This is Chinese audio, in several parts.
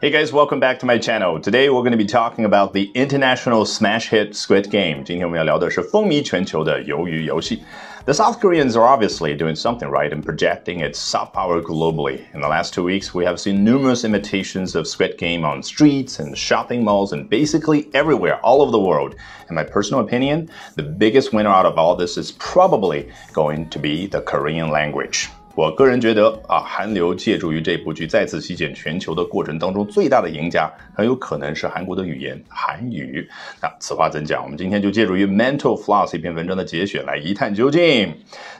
Hey guys, welcome back to my channel. Today we're going to be talking about the international smash hit Squid Game. 今天我们要聊的是风靡全球的鱿鱼游戏。The South Koreans are obviously doing something right in projecting its soft power globally. In the last two weeks, we have seen numerous imitations of Squid Game on streets and shopping malls and basically everywhere all over the world. In my personal opinion, the biggest winner out of all this is probably going to be the Korean language. 我个人觉得啊，韩流借助于这部剧再次席卷全球的过程当中，最大的赢家很有可能是韩国的语言韩语。那此话怎讲？我们今天就借助于 Mental Floss 一篇文章的节选来一探究竟。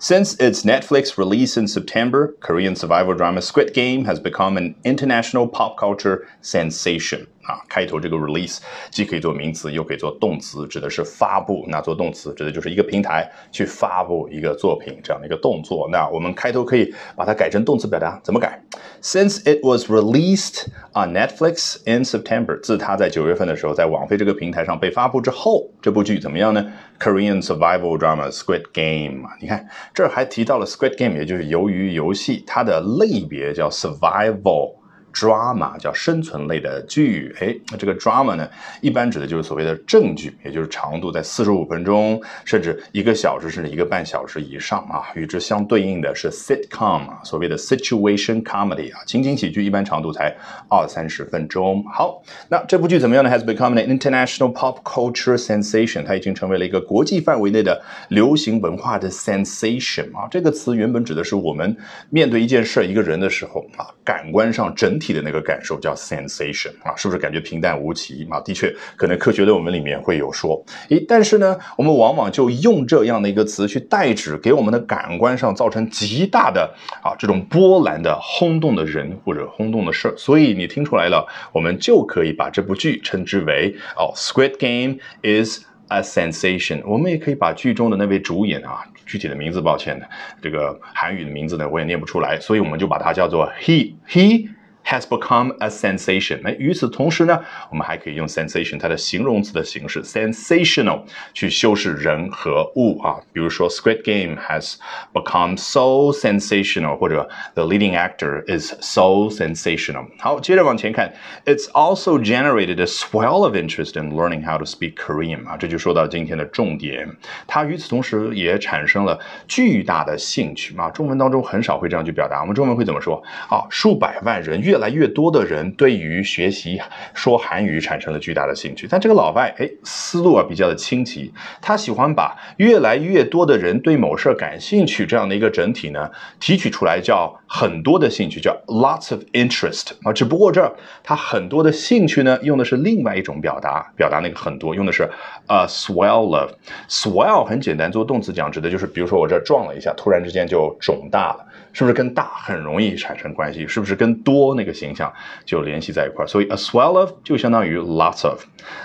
Since its Netflix release in September, Korean survival drama Squid Game has become an international pop culture sensation. 啊，开头这个 release 既可以做名词，又可以做动词，指的是发布。那做动词指的就是一个平台去发布一个作品这样的一个动作。那我们开头可以把它改成动词表达，怎么改？Since it was released on Netflix in September，自它在九月份的时候在网飞这个平台上被发布之后，这部剧怎么样呢？Korean survival drama Squid Game，你看这儿还提到了 Squid Game，也就是鱿鱼游戏，它的类别叫 survival。Drama 叫生存类的剧，哎，那这个 drama 呢，一般指的就是所谓的正剧，也就是长度在四十五分钟，甚至一个小时，甚至一个半小时以上啊。与之相对应的是 sitcom，所谓的 situation comedy 啊，情景喜剧，一般长度才二三十分钟。好，那这部剧怎么样呢？Has become an international pop culture sensation，它已经成为了一个国际范围内的流行文化的 sensation 啊。这个词原本指的是我们面对一件事、一个人的时候啊，感官上整体。的那个感受叫 sensation 啊，是不是感觉平淡无奇啊？的确，可能科学论文里面会有说，诶，但是呢，我们往往就用这样的一个词去代指给我们的感官上造成极大的啊这种波澜的轰动的人或者轰动的事儿。所以你听出来了，我们就可以把这部剧称之为哦，Squid Game is a sensation。我们也可以把剧中的那位主演啊，具体的名字，抱歉，这个韩语的名字呢，我也念不出来，所以我们就把它叫做 he he。Has become a sensation。哎，与此同时呢，我们还可以用 sensation 它的形容词的形式 sensational 去修饰人和物啊。比如说 Squid Game has become so sensational，或者 the leading actor is so sensational。好，接着往前看，It's also generated a swell of interest in learning how to speak Korean 啊，这就说到今天的重点。它与此同时也产生了巨大的兴趣啊。中文当中很少会这样去表达，我们中文会怎么说啊？数百万人越越来越多的人对于学习 说韩语产生了巨大的兴趣，但这个老外哎思路啊比较的清奇，他喜欢把越来越多的人对某事儿感兴趣这样的一个整体呢提取出来，叫很多的兴趣，叫 lots of interest 啊。只不过这他很多的兴趣呢用的是另外一种表达，表达那个很多用的是 a swell of swell 很简单做动词讲指的就是比如说我这撞了一下，突然之间就肿大了。是不是跟大很容易产生关系？是不是跟多那个形象就联系在一块儿？所以 a swell of 就相当于 lots of。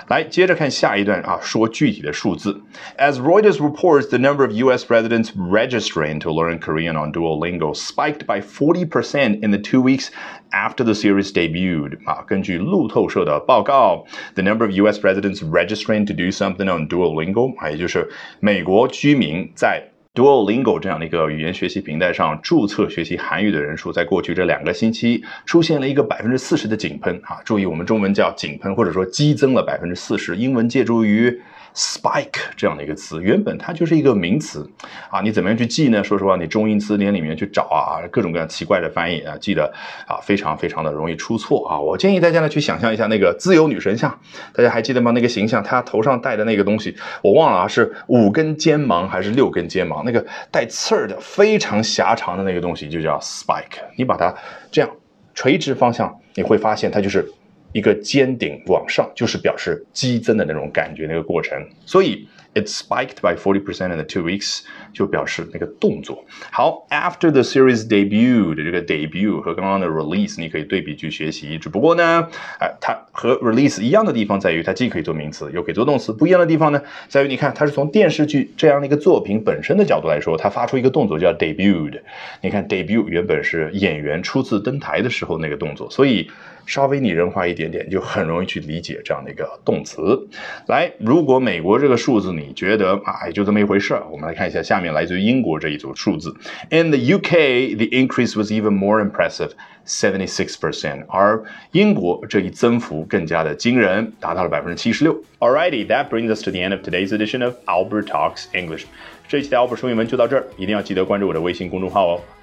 来，接着看下一段啊，说具体的数字。As Reuters reports, the number of U.S. residents registering to learn Korean on Duolingo spiked by 40% in the two weeks after the series debuted. 啊，根据路透社的报告，the number of U.S. residents registering to do something on Duolingo 啊，也就是美国居民在 Duolingo 这样的一个语言学习平台上注册学习韩语的人数，在过去这两个星期出现了一个百分之四十的井喷啊！注意，我们中文叫井喷，或者说激增了百分之四十。英文借助于。Spike 这样的一个词，原本它就是一个名词啊，你怎么样去记呢？说实话，你中英词典里面去找啊，各种各样奇怪的翻译啊，记得啊，非常非常的容易出错啊。我建议大家呢去想象一下那个自由女神像，大家还记得吗？那个形象，她头上戴的那个东西，我忘了啊，是五根尖芒还是六根尖芒？那个带刺儿的非常狭长的那个东西就叫 spike。你把它这样垂直方向，你会发现它就是。一个尖顶往上，就是表示激增的那种感觉，那个过程。所以 it spiked by forty percent in the two weeks，就表示那个动作。好，after the series debut 的这个 debut 和刚刚的 release，你可以对比去学习。只不过呢，哎，它和 release 一样的地方在于，它既可以做名词，又可以做动词。不一样的地方呢，在于你看，它是从电视剧这样的一个作品本身的角度来说，它发出一个动作叫 debut。你看 debut 原本是演员初次登台的时候那个动作，所以。稍微拟人化一点点，就很容易去理解这样的一个动词。来，如果美国这个数字你你觉得啊，也就这么一回事儿。我们来看一下下面来自于英国这一组数字。In the UK, the increase was even more impressive, seventy six percent。而英国这一增幅更加的惊人，达到了百分之七十六。Alrighty, that brings us to the end of today's edition of Albert Talks English。这一期的 Albert 说英文就到这儿，一定要记得关注我的微信公众号哦。